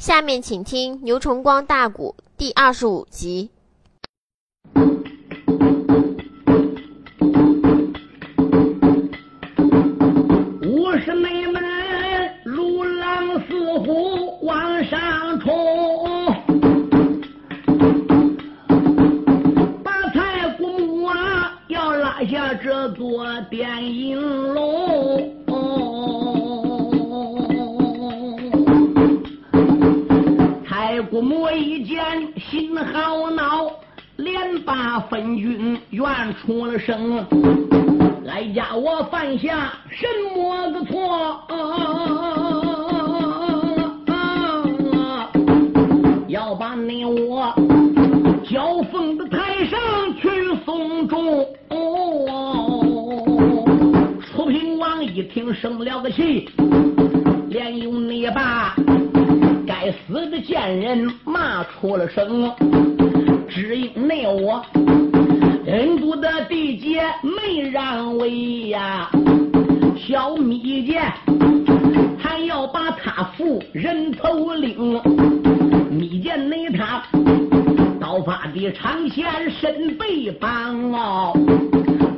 下面请听牛崇光大鼓第二十五集。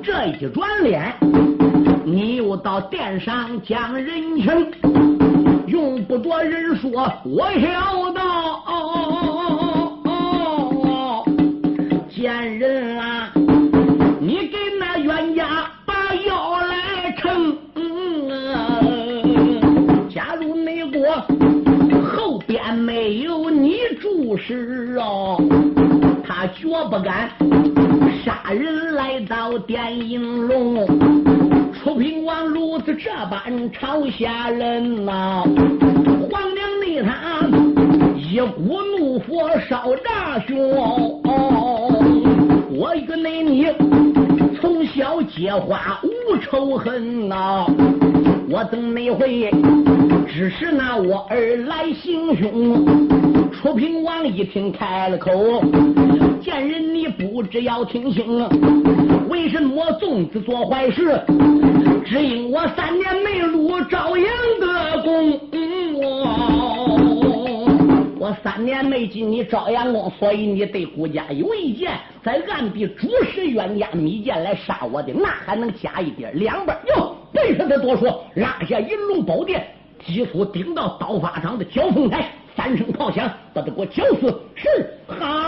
这一转脸，你又到殿上讲人情，用不着人说，我晓得。贱人啊！你给那冤家把药来盛，假如那国后边没有你注视哦，他绝不敢到电影龙。楚平王如此这般朝下人呐，皇娘内他一股怒火烧炸胸。我与那你从小结花无仇恨呐，我等那回只是拿我儿来行凶。楚平王一听开了口，贱人你不知要听清，为什么粽子做坏事？只因我三年没入朝阳的宫。我三年没进你朝阳宫，所以你对顾家有意见，在暗地主使冤家密剑来杀我的，那还能加一点两半？哟，别说他多说，拉下银龙宝殿，急速顶到刀法场的交锋台，三声炮响，把他给我绞死！是，哈，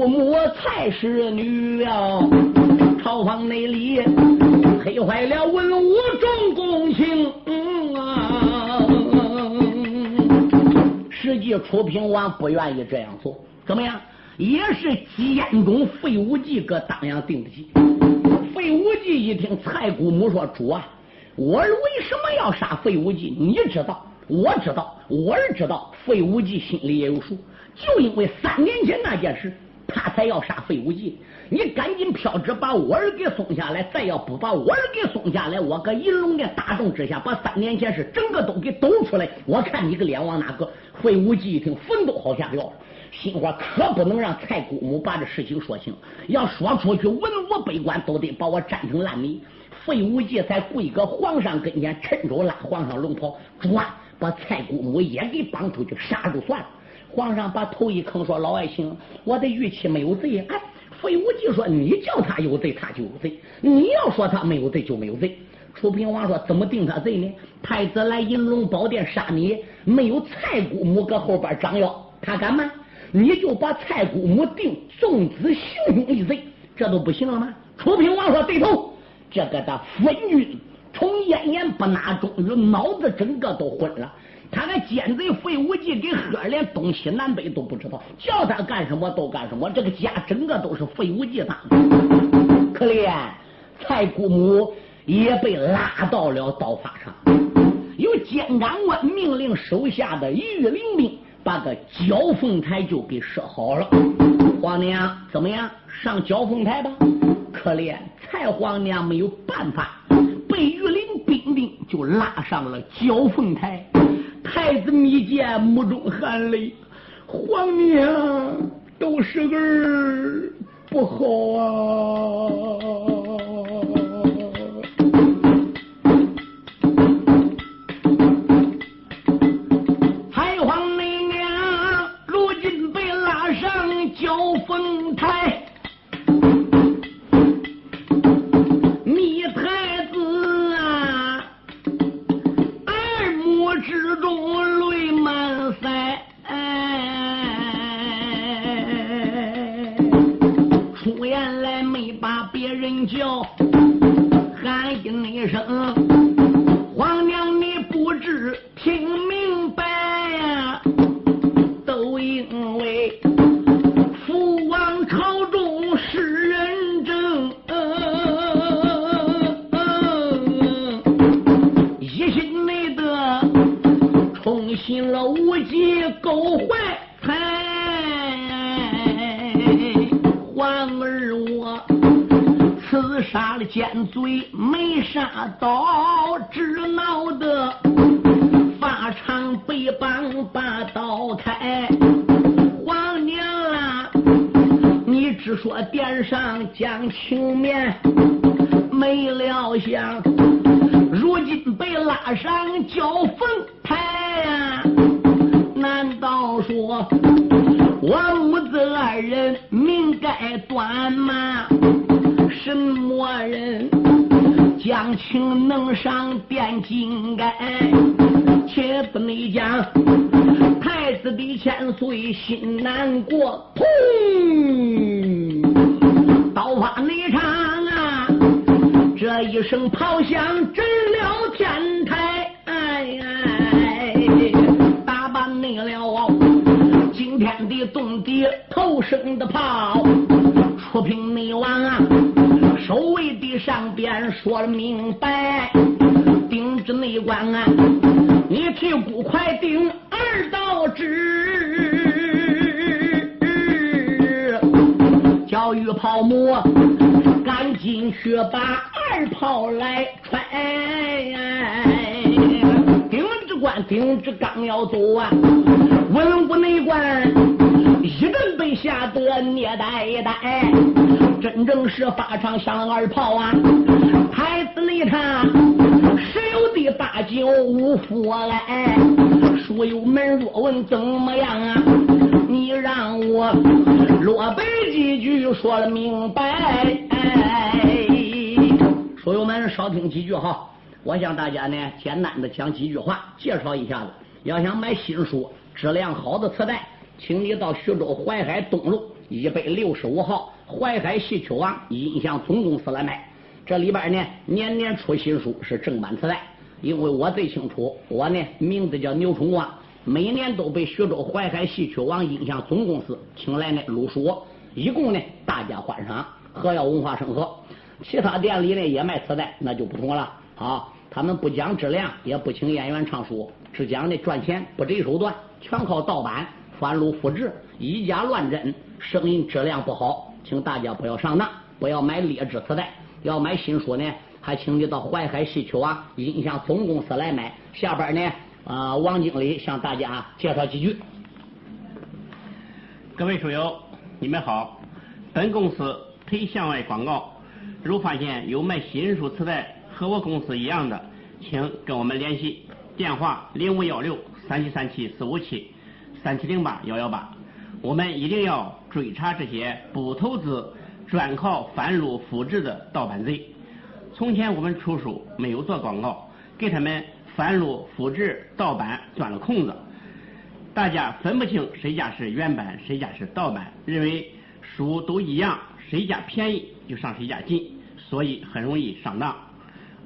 姑母蔡氏女啊，朝房内里黑坏了文武众公卿。嗯啊。实际楚平王不愿意这样做，怎么样？也是监中费无忌搁当阳定的计。费无忌一听蔡姑母说：“主啊，我儿为什么要杀费无忌？你知道，我知道，我儿知道，费无忌心里也有数。就因为三年前那件事，他才要杀费无忌。你赶紧飘纸把我儿给送下来，再要不把我儿给送下来，我搁银龙殿大众之下把三年前事整个都给抖出来，我看你个脸往哪个？”费无忌一听，坟都好下掉了，心话可不能让蔡姑母把这事情说清，要说出去，文武百官都得把我粘成烂泥。费无忌才跪搁皇上跟前，趁手拉皇上龙袍，转把蔡姑母也给绑出去杀就算了。皇上把头一坑，说：“老爱卿，我的玉器没有罪。”哎，费无忌说：“你叫他有罪，他就有罪；你要说他没有罪，就没有罪。”楚平王说：“怎么定他罪呢？太子来银龙宝殿杀你，没有蔡姑母搁后边张腰，他敢吗？你就把蔡姑母定纵子行凶一罪，这都不行了吗？”楚平王说：“对头，这个的昏君从咽言不纳，终于脑子整个都昏了。他那奸贼费无忌给喝连东西南北都不知道，叫他干什么都干什么。这个家整个都是费无忌当的，可怜蔡姑母。”也被拉到了刀法上，由监斩官命令手下的御林兵把个交锋台就给设好了。皇娘怎么样？上交锋台吧。可怜蔡皇娘没有办法，被御林兵丁就拉上了交锋台。太子密见目中含泪，皇娘都是儿不好啊。皇娘，你不知听明白呀，都因为父王朝中是人正，一心没得冲醒了无忌勾怀才，皇儿我刺杀了奸贼杀刀，只闹得发长被绑把刀开。皇娘啊，你只说殿上讲情面，惊天的动地头声的炮，出兵内王啊，守卫的上边说了明白，顶着内官啊，你屁股快顶二道旨，教育炮母赶紧去把二炮来揣。丁之官丁之刚要走啊，文武内官一阵被吓得捏呆呆，真正是法场响二炮啊！太子内他十有的大酒无福来，书友们若问怎么样啊？你让我落背几句说了明白。书友们少听几句哈，我向大家呢简单的讲几句话，介绍一下子。要想买新书、质量好的磁带，请你到徐州淮海东路一百六十五号淮海戏曲王音像总公司来买。这里边呢年年出新书，是正版磁带。因为我最清楚，我呢名字叫牛崇光，每年都被徐州淮海戏曲王音像总公司请来呢录书，一共呢大家欢赏，何要文化生活。其他店里呢也卖磁带，那就不同了啊。他们不讲质量，也不请演员唱书，只讲的赚钱，不择手段，全靠盗版、翻录、复制，以假乱真，声音质量不好，请大家不要上当，不要买劣质磁带。要买新书呢，还请你到淮海戏曲啊音像总公司来买。下边呢，啊、王经理向大家介绍几句。各位书友，你们好。本公司推向外广告，如发现有卖新书磁带和我公司一样的，请跟我们联系，电话零五幺六三七三七四五七三七零八幺幺八。我们一定要追查这些不投资、专靠翻录复制的盗版贼。从前我们出书没有做广告，给他们翻录复制盗版钻了空子。大家分不清谁家是原版，谁家是盗版，认为书都一样，谁家便宜就上谁家进，所以很容易上当。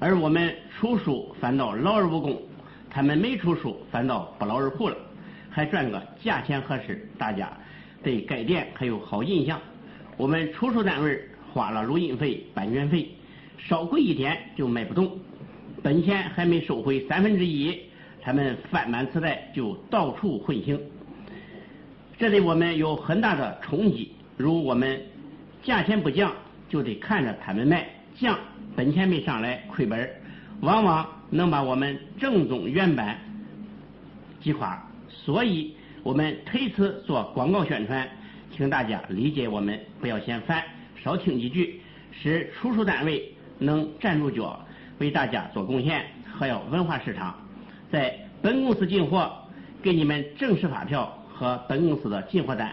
而我们出书反倒劳而无功，他们没出书反倒不劳而获了，还赚个价钱合适，大家对该店还有好印象。我们出书单位花了录音费、版权费，稍贵一点就卖不动，本钱还没收回三分之一。他们翻版磁带就到处混行，这对我们有很大的冲击。如我们价钱不降，就得看着他们卖，降本钱没上来亏本，往往能把我们正宗原版击垮。所以我们推此做广告宣传，请大家理解我们，不要嫌烦，少听几句，使出售单位能站住脚，为大家做贡献，还要文化市场。在本公司进货，给你们正式发票和本公司的进货单，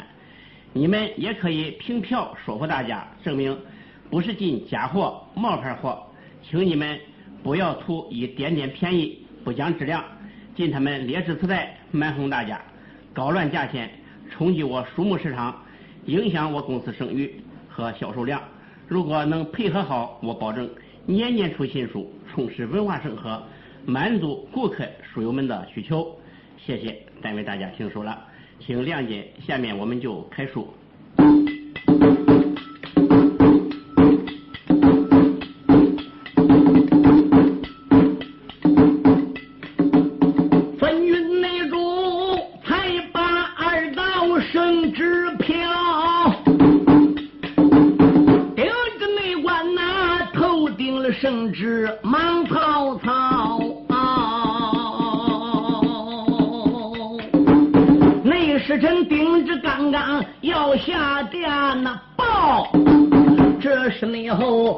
你们也可以凭票说服大家，证明不是进假货、冒牌货。请你们不要图一点点便宜，不讲质量，进他们劣质磁带蛮哄大家，搞乱价钱，冲击我书目市场，影响我公司声誉和销售量。如果能配合好，我保证年年出新书，充实文化生活。满足顾客、书友们的需求。谢谢，单为大家听书了，请谅解。下面我们就开书。定了圣旨，忙曹操。内侍臣顶着刚刚要下殿呐，报。这时内后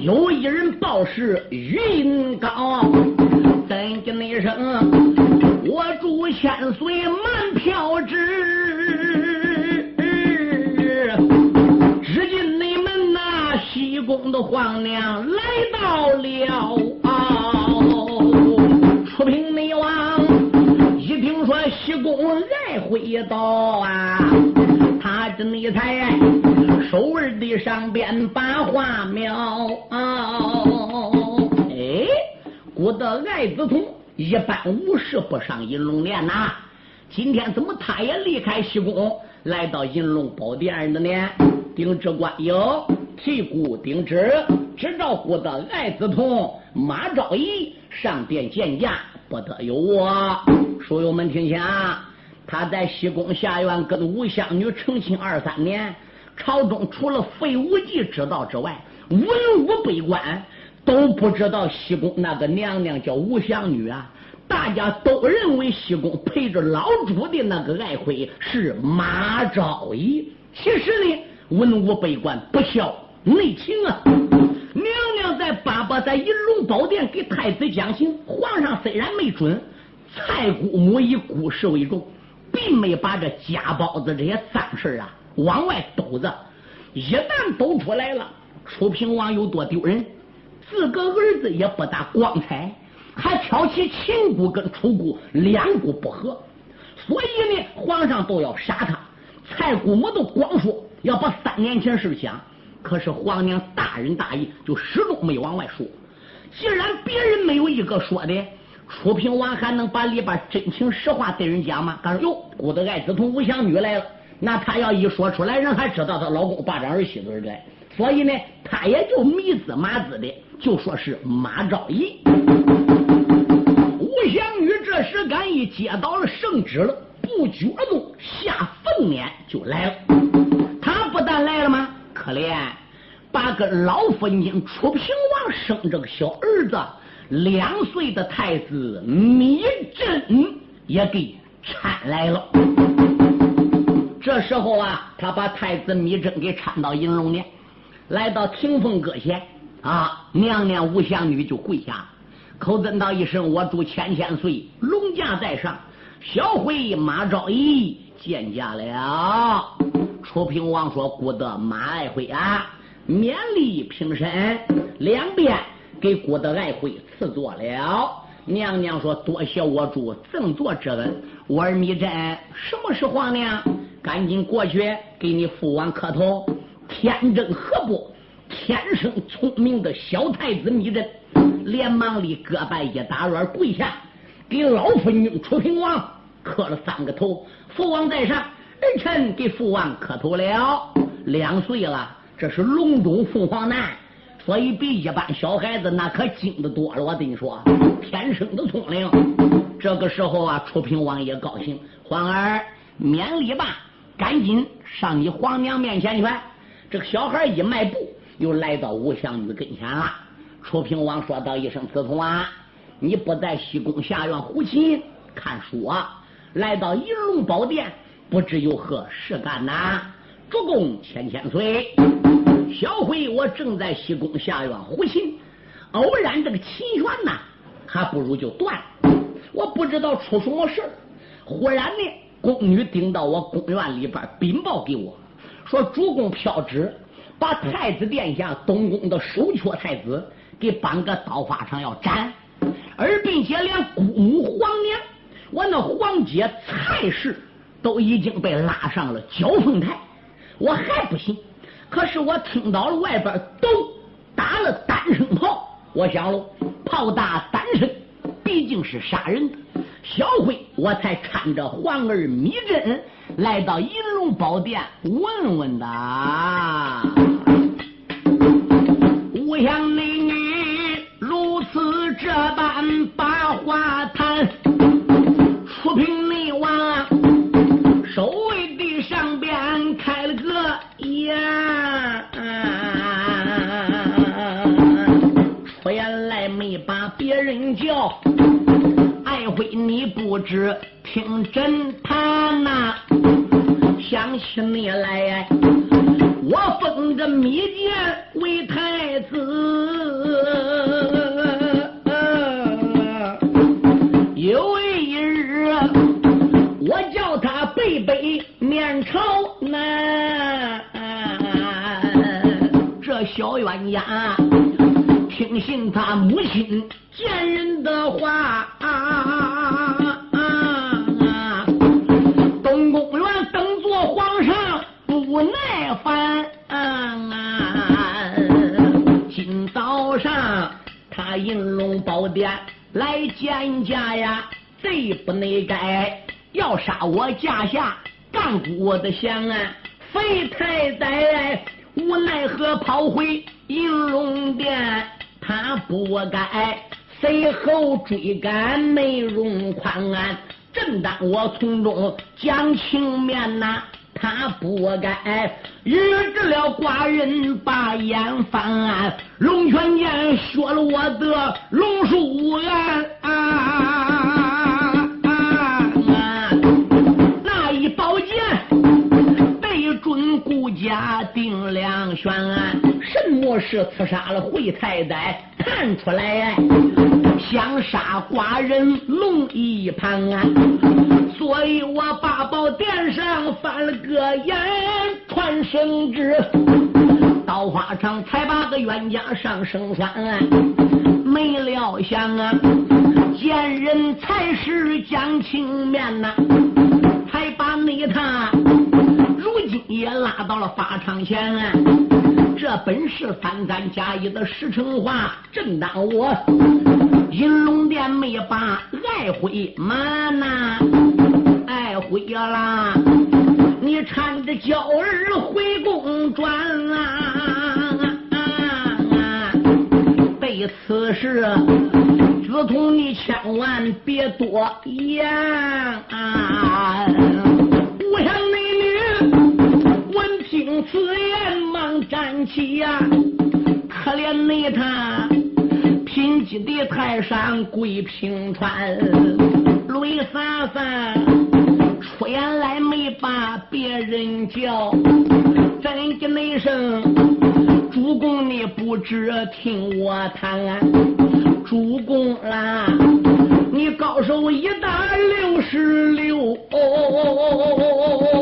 有一人报是云高，等的那声，我主千岁满票旨。皇娘来到了，出平内王一听说西宫来回到啊，他这内才手儿的上边把话描啊，哎，古德爱子童一般无事不上银龙殿呐，今天怎么他也离开西宫来到银龙宝殿的呢？丁志官哟。提姑丁知，只照顾的爱子同马昭仪上殿见驾，不得有误。书友们听清，他在西宫下院跟吴香女成亲二三年，朝中除了费无忌知道之外，文武百官都不知道西宫那个娘娘叫吴香女啊。大家都认为西宫陪着老主的那个爱妃是马昭仪，其实呢，文武百官不孝内情啊。娘娘在爸爸在银龙宝殿给太子讲情，皇上虽然没准，蔡姑母以故事为重，并没把这家包子这些脏事啊往外抖着。一旦抖出来了，楚平王有多丢人，自个儿子也不大光彩。还挑起秦姑跟楚姑两姑不和，所以呢，皇上都要杀他。蔡姑母都光说要把三年前事讲，可是皇娘大仁大义，就始终没往外说。既然别人没有一个说的，楚平王还能把里边真情实话对人讲吗？他说：“哟，姑的爱子同吴香女来了。”那他要一说出来，人还知道她老公霸占儿媳妇儿的。所以呢，他也就迷子麻子的，就说是马昭仪。吴香女这时赶一接到了圣旨了，不觉中下凤辇就来了。他不但来了吗？可怜把个老夫人楚平王生这个小儿子两岁的太子米真也给搀来了。这时候啊，他把太子米真给搀到银龙殿，来到听风阁前啊，娘娘吴香女就跪下。口尊道一声：“我祝千千岁，龙驾在上。小回马昭仪见驾了。”楚平王说：“孤德马爱辉啊，勉力平身，两遍给孤德爱辉赐座了。”娘娘说：“多谢我主赠座之恩。我儿芈珍，什么是皇娘？赶紧过去给你父王磕头。天真何不？天生聪明的小太子芈珍。”连忙里各拜一打软跪下，给老夫君楚平王磕了三个头。父王在上，臣给父王磕头了。两岁了，这是隆中凤凰男，所以比一般小孩子那可精的多了。我跟你说，天生的聪明。这个时候啊，楚平王也高兴，皇儿免礼吧，赶紧上你皇娘面前去。这个小孩一迈步，又来到吴香女跟前了。楚平王说道一声：“子通啊，你不在西宫下院胡琴看书啊？来到银龙宝殿，不知有何事干呐？”主公千千岁，小辉我正在西宫下院胡琴，偶然这个琴弦呐，还不如就断了。我不知道出什么事忽然呢，宫女顶到我宫院里边禀报给我，说主公飘旨，把太子殿下东宫的首缺太子。给绑个刀法上要斩，而并且连姑母皇娘，我那皇姐蔡氏都已经被拉上了交锋台，我还不信。可是我听到了外边都打了单声炮，我想喽，炮打单声毕竟是杀人。小辉，我才搀着皇儿密阵来到银龙宝殿问问的。我想美女如此这般把话知听真谈呐？想起你来，我封个密剑为太子，有一日我叫他背背面朝南，这小冤家听信他母亲。贱人的话，他银龙宝殿来见驾呀，罪不内改要杀我驾下干骨的降啊！废太宰无奈何跑回银龙殿，他不该。随后追赶没容宽安，正当我从中讲情面呐，他不该预知了寡人把眼翻，龙泉剑削了我的龙树案，那一宝剑被准顾家定两悬，什么是刺杀了惠太宰？看出来。想杀寡人龙一盘啊，所以我八宝殿上翻了个眼，传圣旨，刀法场才把个冤家上圣山，没料想啊，见人才是讲情面呐，才把你他也拉到了法场前。这本是三三加一的实诚话，正当我银龙殿没把爱回瞒呐，爱妃啦，你搀着娇儿回宫转啊！对此事，子通你千万别多言啊！闻听此言。站起呀！可怜你他贫瘠的泰山跪平川，泪洒洒，出言来没把别人叫，真的那声主公你不知听我谈，主公啦，你高手一打六十六。哦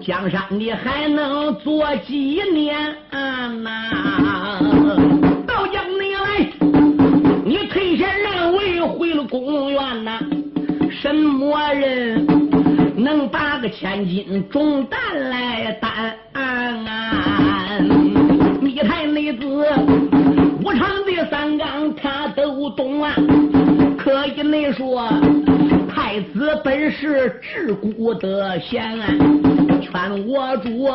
江山你还能做几年呐？到江你来，你退下让位回了宫院呐？什么人能把个千斤重担来担？是治国的贤，劝我主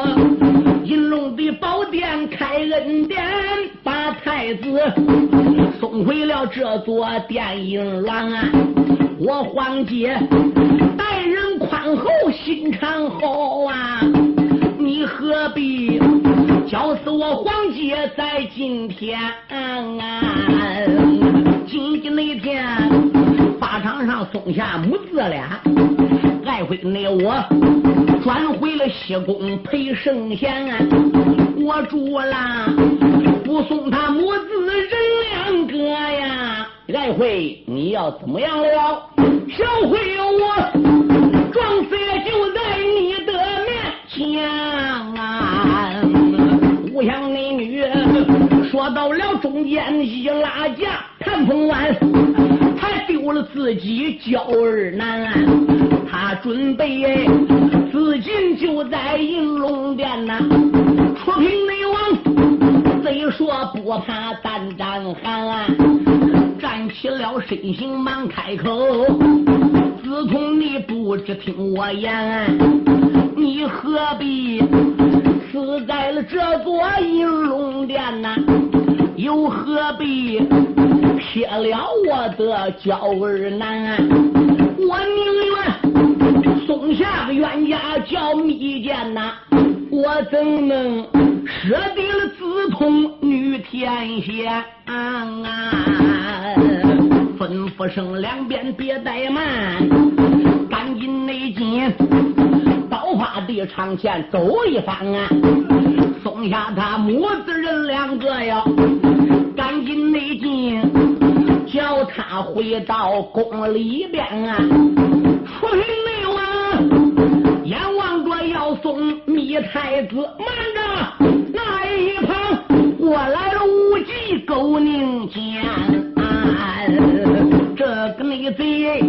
银龙的宝殿开恩典，把太子送回了这座电影院。我皇姐待人宽厚，心肠好啊，你何必教死我皇姐在今天啊？今天那天。场上松下母子俩，爱妃那我转回了西宫陪圣贤。我住了，不送他母子人两个呀！爱妃你要怎么样了？小辉我撞死就在你的面前啊！无相美女说到了中间一拉架，谈风完。自己娇儿难，他准备自尽就在银龙殿呐。出平内王虽说不怕胆战寒，站起了身形忙开口。自从你不知听我言，你何必死在了这座银龙殿呐？又何必撇了我的娇儿男？我宁愿送下个冤家叫密饯呐，我怎能舍得了紫铜女天仙？吩咐声两边别怠慢，赶紧内进刀法的场前走一番啊！松下他母子人两个呀，赶紧内进，叫他回到宫里边啊！出去内王眼望着要送密太子，慢着那一旁过来了无忌勾宁间。这个逆贼，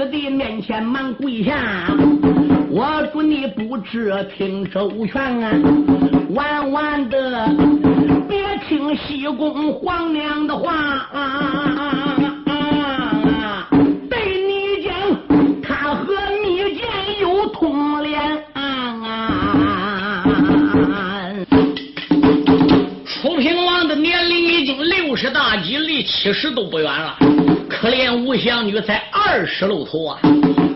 子的面前忙跪下，我祝你不知听周全啊！万万的别听西宫皇娘的话啊！对你讲，他和密饯有通联啊！楚平王的年龄已经六十大几，离七十都不远了。可怜吴香女才二十露头啊，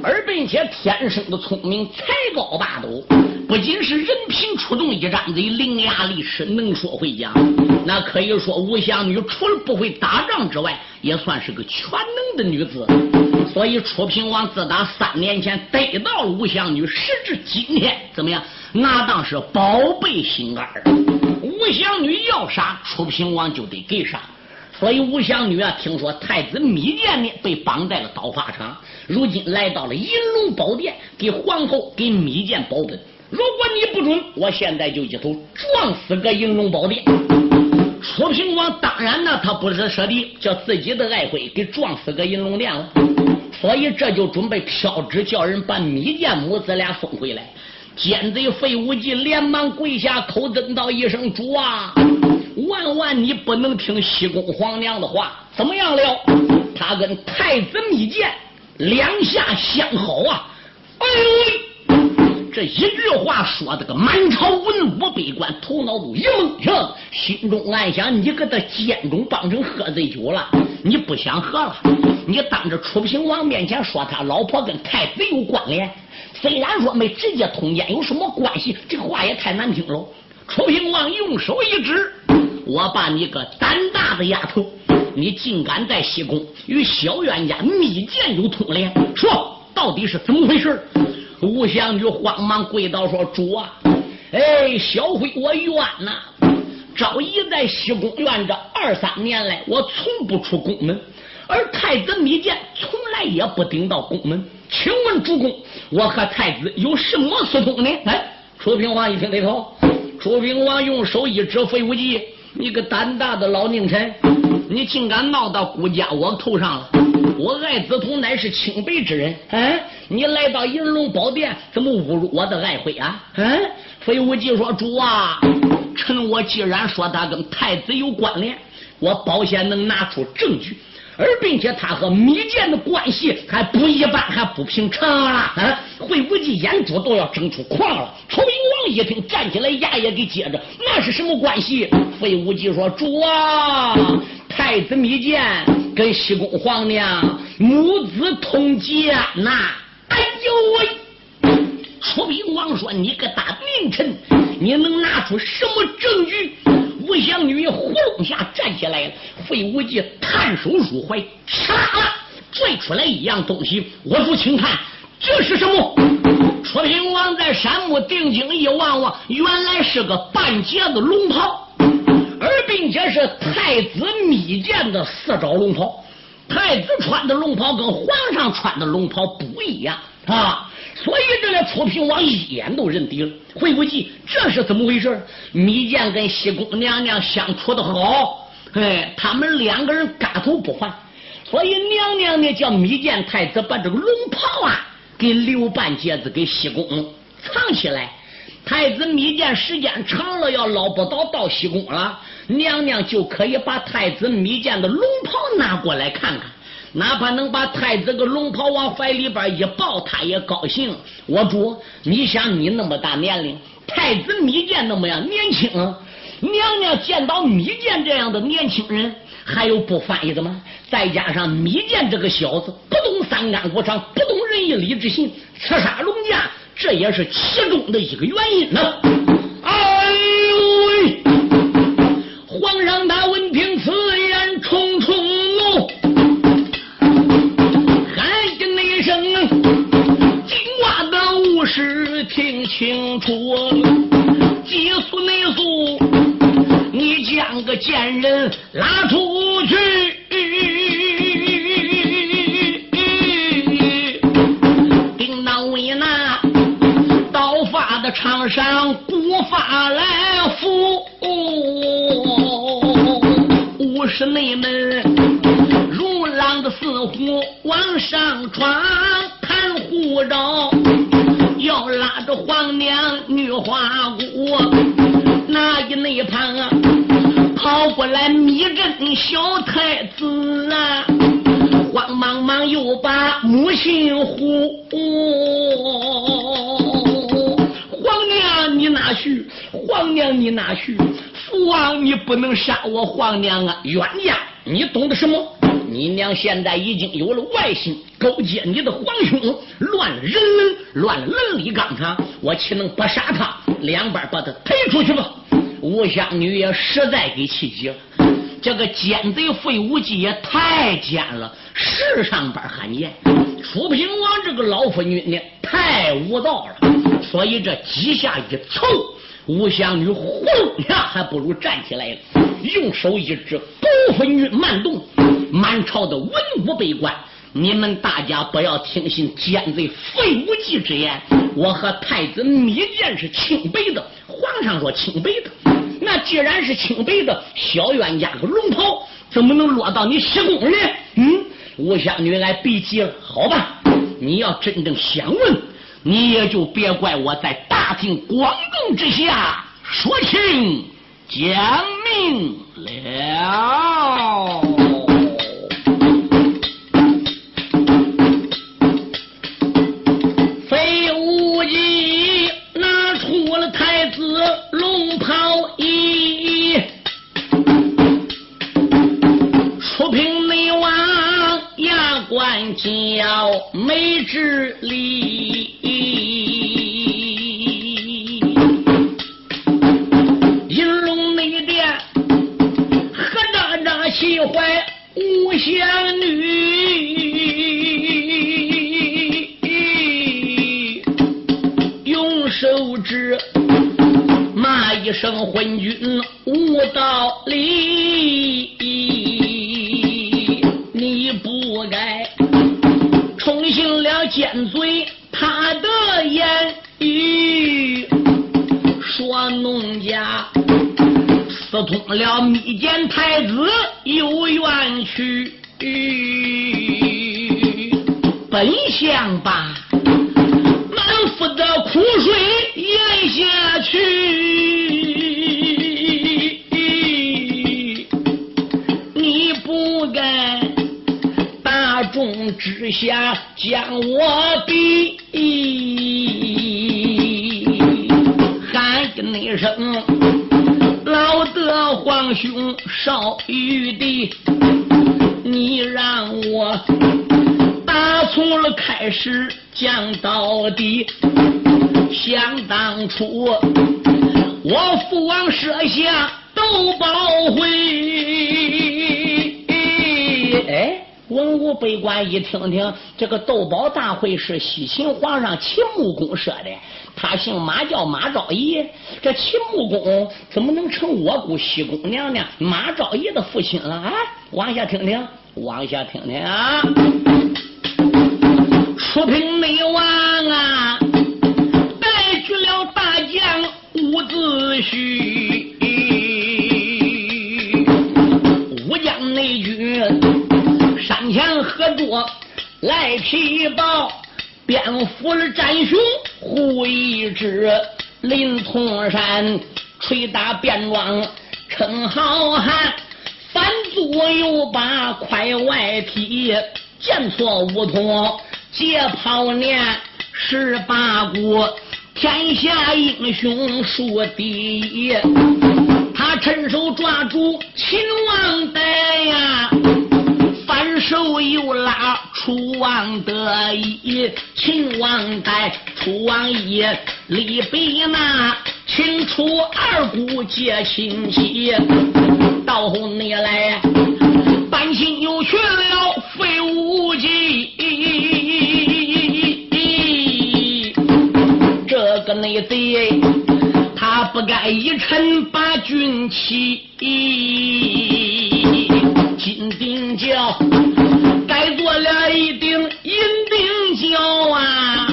而并且天生的聪明，才高八斗，不仅是人品出众，一张嘴伶牙俐齿，能说会讲，那可以说吴香女除了不会打仗之外，也算是个全能的女子。所以楚平王自打三年前得到了吴香女，时至今天，怎么样？那当是宝贝心肝吴香女要啥，楚平王就得给啥。所以吴香女啊，听说太子密饯呢被绑在了刀法场，如今来到了银龙宝殿，给皇后给密饯保本。如果你不准，我现在就一头撞死个银龙宝殿。楚平王当然呢，他不是舍得叫自己的爱妃给撞死个银龙殿了，所以这就准备飘旨叫人把密饯母子俩送回来。奸贼费无忌连忙跪下口尊道一声：“主啊！”万万你不能听西宫皇娘的话，怎么样了？他跟太子密饯两下相好啊！哎呦喂，这一句话说的个满朝文武百官头脑都一懵，心中暗想：你搁这监中帮成喝醉酒了，你不想喝了？你当着楚平王面前说他老婆跟太子有关联，虽然说没直接通奸，有什么关系？这话也太难听了。楚平王用手一指。我把你个胆大的丫头，你竟敢在西宫与小冤家密饯有通联？说到底是怎么回事？吴香女慌忙跪倒说：“主啊，哎，小辉我冤呐！赵姨在西宫院这二三年来，我从不出宫门，而太子密饯从来也不顶到宫门。请问主公，我和太子有什么私通呢？”哎，楚平王一听这头，楚平王用手一指费无忌。你个胆大的老佞臣，你竟敢闹到顾家我头上了！我爱子通乃是清白之人，嗯，你来到银龙宝殿，怎么侮辱我的爱妃啊？嗯，飞无忌说：“主啊，臣我既然说他跟太子有关联，我保险能拿出证据。”而并且他和密饯的关系还不一般，还不平常啊！啊，会无忌眼珠都要睁出眶了。楚明王一听，站起来，牙也给接着。那是什么关系？费无忌说：“主啊，太子密饯跟西宫皇娘母子通奸呐！”哎呦喂！楚明王说：“你个大佞臣，你能拿出什么证据？”吴香女呼隆下站起来了，费无忌探手入怀，唰啦拽出来一样东西，我主请看，这是什么？楚平王在山木定睛一望望，原来是个半截子龙袍，而并且是太子密饯的四爪龙袍。太子穿的龙袍跟皇上穿的龙袍不一样啊。所以这个楚平王一眼都认定了，会不记这是怎么回事？密饯跟西宫娘娘相处的好，哎，他们两个人嘎头不还，所以娘娘呢叫密饯太子把这个龙袍啊给留半截子给西宫藏起来。太子密见时间长了，要捞不到到西宫了，娘娘就可以把太子密见的龙袍拿过来看看，哪怕能把太子个龙袍往怀里边一抱，他也高兴。我主，你想你那么大年龄，太子密见那么样年轻，娘娘见到密见这样的年轻人，还有不翻译的吗？再加上密见这个小子不懂三纲五常，不懂仁义礼智信，刺杀龙家。这也是其中的一个原因呢。我皇娘啊！冤家，你懂得什么？你娘现在已经有了外心，勾结你的皇兄，乱人伦，乱伦理纲常，我岂能不杀他？两边把他推出去吧！吴湘女也实在给气急了，这个奸贼费无忌也太奸了，世上边罕见。楚平王这个老夫女呢，太无道了。所以这几下一凑，吴湘女呼呀，还不如站起来了，用手一指，不分于慢动，满朝的文武百官，你们大家不要听信奸贼费无忌之言。我和太子密见是清白的，皇上说清白的，那既然是清白的，小冤家个龙袍怎么能落到你西宫呢？嗯，吴湘女来逼急了，好吧，你要真正想问。你也就别怪我在大庭广众之下说清讲明了。费无忌拿出了太子龙袍衣，出平内王牙关叫美之礼。男女，用手指骂一声昏君无道理，你不该宠幸了奸贼他的言语，说农家。私通了密见太子有冤屈，去本想把满腹的苦水咽下去，你不该大众之下将我逼，喊一声。老德皇兄少玉帝，是讲到底。想当初我父王设下斗宝会，哎，文武百官一听听，这个斗宝大会是西秦皇上秦穆公设的。他姓马，叫马昭仪。这秦穆公怎么能成我姑西宫娘娘马昭仪的父亲了啊？往下听听，往下听听啊！出平内王啊，带去了大将伍子胥，武将内军山前合作来提报。蝙蝠的战雄胡一之临潼山，捶打便装称好汉，反左右把快外踢，见错无痛解跑年，十八国天下英雄数第一，他趁手抓住秦王带呀。反手又拉楚王得意，秦王在楚王一李比那秦楚二股结亲戚，到后你来半心又去了这个内贼他不该一臣把军欺。金顶角该做了一顶银顶角啊！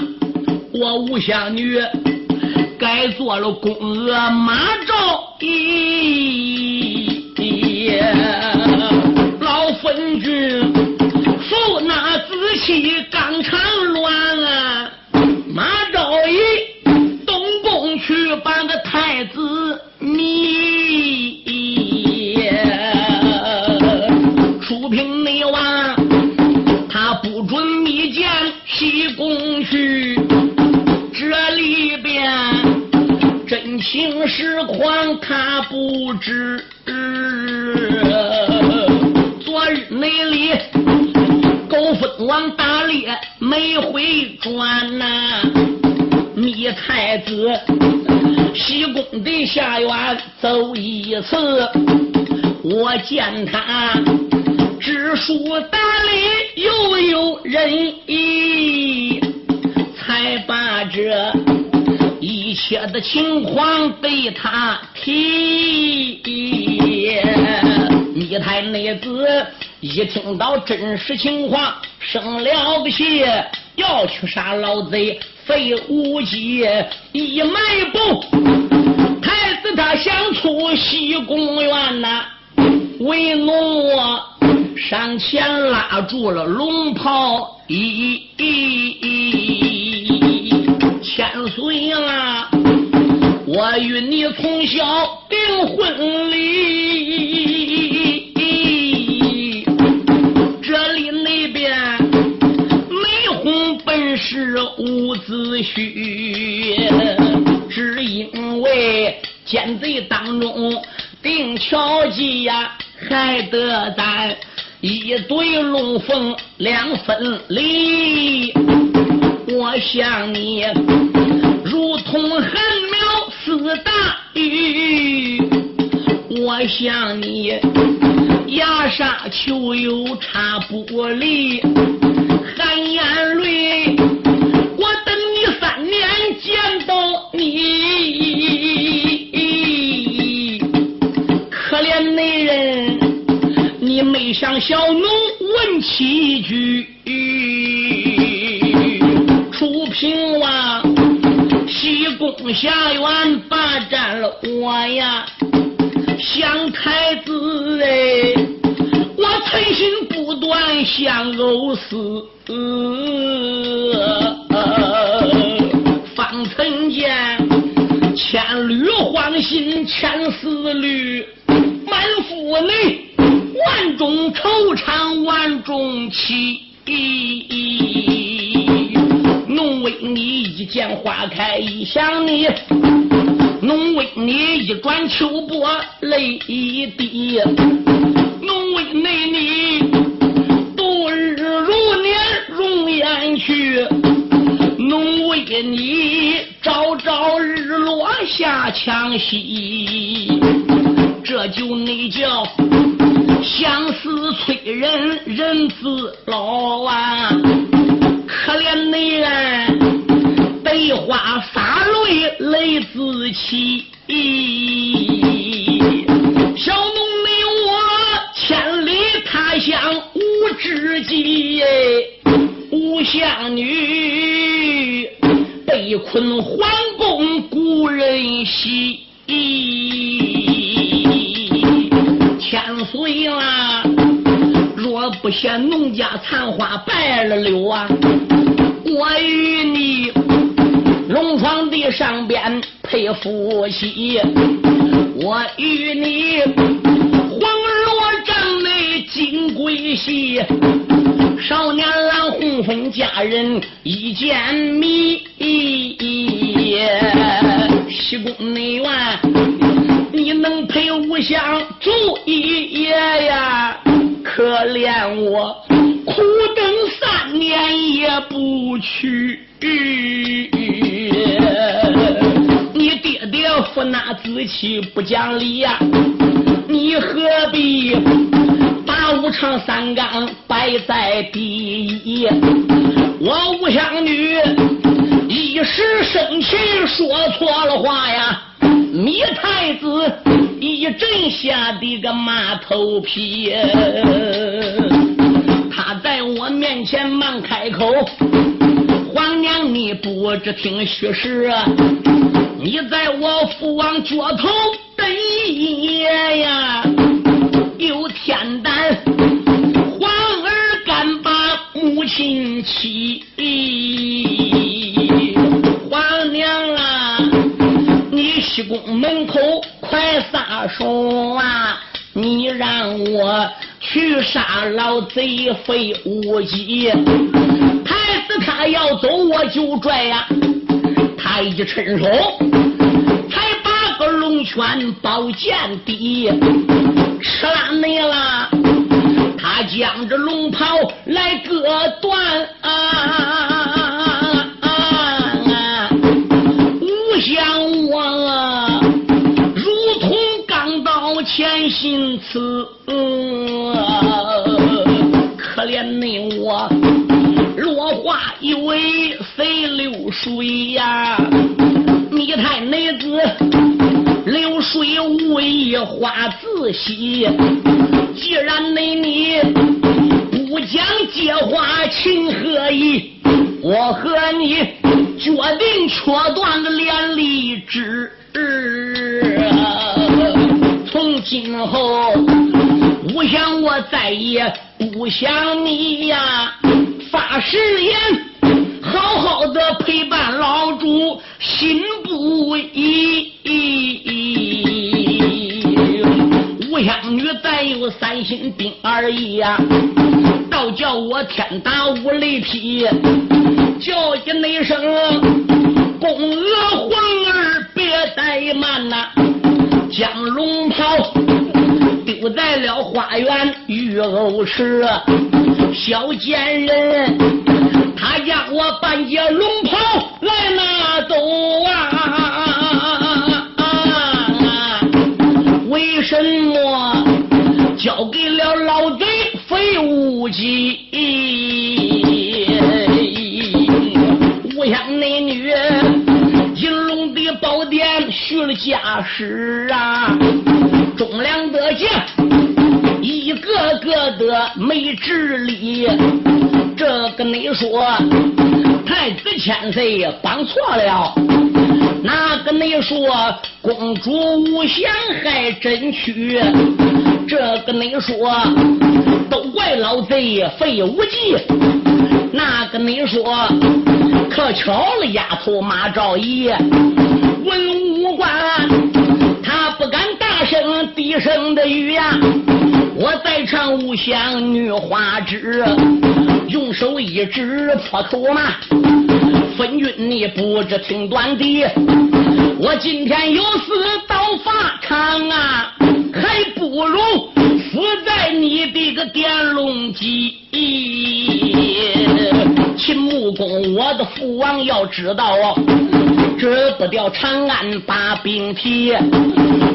我吴香女该做了宫娥马昭仪，老昏君负那紫气刚长王打猎没回转呐，你太子西宫的下院走一次，我见他。知书达理又有仁义，才把这一切的情况对他提。你太内子一听到真实情况，生了个气，要去杀老贼费无忌。一迈步，太子他想出西宫院呐，为奴。上前拉住了龙袍咦，千岁啊！我与你从小订婚礼，伍子胥，只因为奸贼当中定巧计呀，害得咱。一对龙凤两分离，我想你如同寒苗似大雨，我想你崖沙丘有差不离，含眼泪，小奴问起一句，楚平王西宫下院霸占了我呀，想太子哎，我存心不断想藕丝，方曾见千缕黄心千丝缕，满腹内。万种惆怅，万种凄。侬为你一见花开一想你，侬为你一转秋波泪一滴，侬为你你度日如年容颜去，侬为你朝朝日落下墙隙，这就那叫。相思催人人自老啊，可怜内人悲花洒泪泪自起。小农你我千里他乡无知己，无相女被困皇宫故人兮。家残花败了柳啊，我与你龙床的上边配夫妻，我与你黄罗帐内金龟婿，少年郎红粉佳人一见迷。西宫内院，你能陪吾相住一夜呀？可怜我苦等三年也不去。你爹爹负那子气不讲理呀？你何必把五常三纲摆在第一？我吴香女一时生气说错了话呀！米太子一阵吓得个马头皮，他在我面前忙开口。皇娘，你不知听虚实，你在我父王脚头等一夜呀，有天胆，皇儿敢把母亲欺？宫门口快撒手啊！你让我去杀老贼费无忌。他要走，我就拽呀！他一伸手，才把个龙泉宝剑抵，吃啦没了！他将这龙袍来割断啊！此，可怜你我。落花以为谁流水呀？你太内子流水无意花自喜。既然内你不讲借话情何意？我和你决定切断了连理枝。我再也不想你呀。发誓言，好好的陪伴老主，心不移。吴香女咱有三心病而已呀，倒叫我天打五雷劈，叫一那声公娥皇儿别怠慢呐，将龙袍丢在了花园玉藕池。小贱人，他将我半截龙袍来拿走啊！为什么交给了老贼费无忌？无香内女金龙的宝殿续了家史啊！忠良的将。一个个的没治理，这个你说太子千岁绑错了，那个你说公主无相还真屈，这个你说都怪老贼费无忌，那个你说可巧了丫头马昭仪，文武声低声的雨呀。我在唱无香女花枝，用手一指破口嘛。分君你不知听短的，我今天有事到法场啊，还不如死在你的个电龙机。秦穆公，我的父王要知道，治不掉长安把兵提，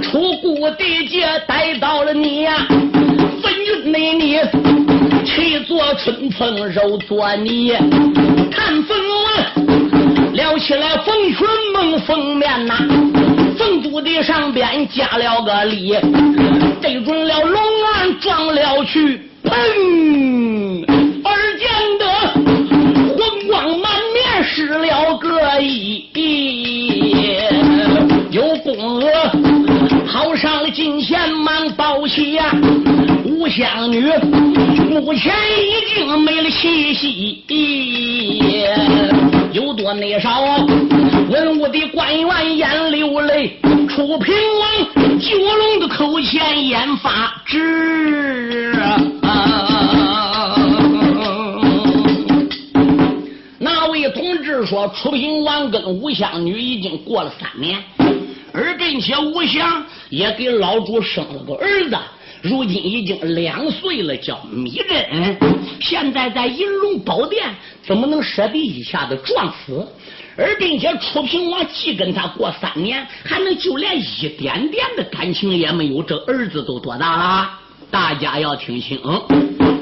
出谷地界逮到了你呀。分云内你，气作春风揉作泥，看风纹撩起来风裙蒙封面呐，凤肚的上边加了个礼，对准了龙案撞了去，砰！呀。吴香女目前已经没了气息，有多内少？文武的官员眼流泪，楚平王九龙的口前眼发直。那位同志说，楚平王跟吴香女已经过了三年，而并且吴香也给老主生了个儿子。如今已经两岁了，叫米珍。现在在银龙宝殿，怎么能舍得一下子撞死？而并且楚平王既跟他过三年，还能就连一点点的感情也没有？这儿子都多大了？大家要听清，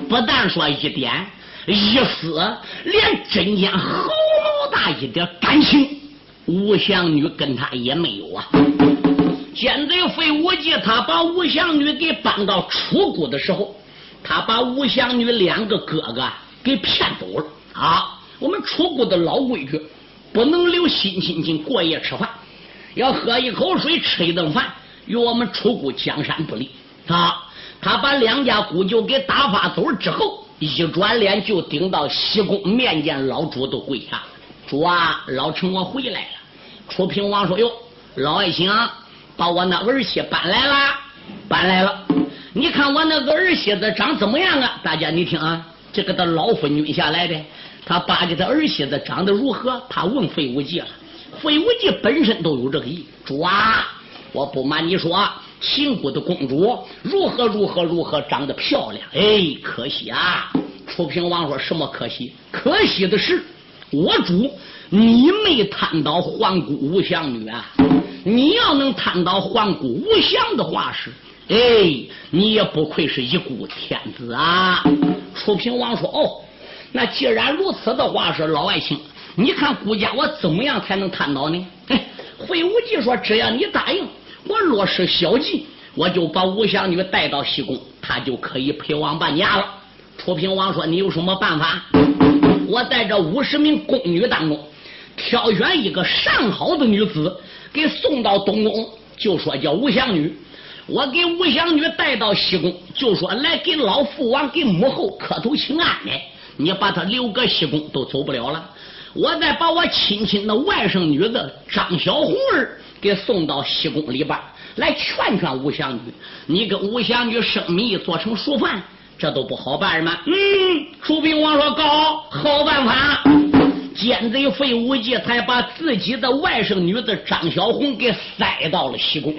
不但说一点一丝，连针尖毫毛大一点感情，吴祥女跟他也没有啊。奸贼费无忌，他把吴祥女给绑到楚国的时候，他把吴祥女两个哥哥给骗走了啊！我们楚国的老规矩，不能留新亲戚过夜吃饭，要喝一口水，吃一顿饭，与我们楚国江山不离啊！他把两家姑舅给打发走之后，一转脸就顶到西宫面见老主都跪下，主啊，老臣我回来了。楚平王说：“哟，老爱卿。”把我那儿媳搬来了，搬来了。你看我那个儿媳子长怎么样啊？大家你听啊，这个他老夫君下来的，他巴结他儿媳子长得如何？他问费无忌了。费无忌本身都有这个意，主啊，我不瞒你说，秦国的公主如何如何如何长得漂亮。哎，可惜啊！楚平王说什么可惜？可惜的是，我主你没贪到皇姑无相女啊。你要能探到皇姑无相的话是，哎，你也不愧是一孤天子啊！楚平王说：“哦，那既然如此的话是，老爱卿，你看孤家我怎么样才能探到呢？”哎，惠无忌说：“只要你答应，我落实小计，我就把无相女带到西宫，她就可以陪王伴娘了。”楚平王说：“你有什么办法？我在这五十名宫女当中，挑选一个上好的女子。”给送到东宫，就说叫吴祥女，我给吴祥女带到西宫，就说来给老父王给母后磕头请安的。你把她留个西宫都走不了了。我再把我亲亲的外甥女子张小红儿给送到西宫里边来劝劝吴祥女。你跟吴祥女生米做成熟饭，这都不好办吗？嗯，楚平王说高好办法。奸贼费无忌才把自己的外甥女子张小红给塞到了西宫。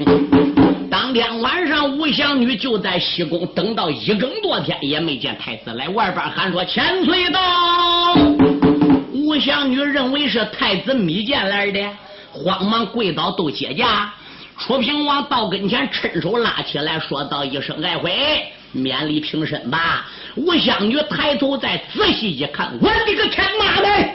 当天晚上，吴祥女就在西宫等到一更多天，也没见太子来。外边喊说：“千岁到！”吴祥女认为是太子密见来的，慌忙跪倒都接驾。楚平王到跟前，伸手拉起来，说道一声：“爱妃，免礼平身吧。”吴祥女抬头再仔细一看，我的个天妈的！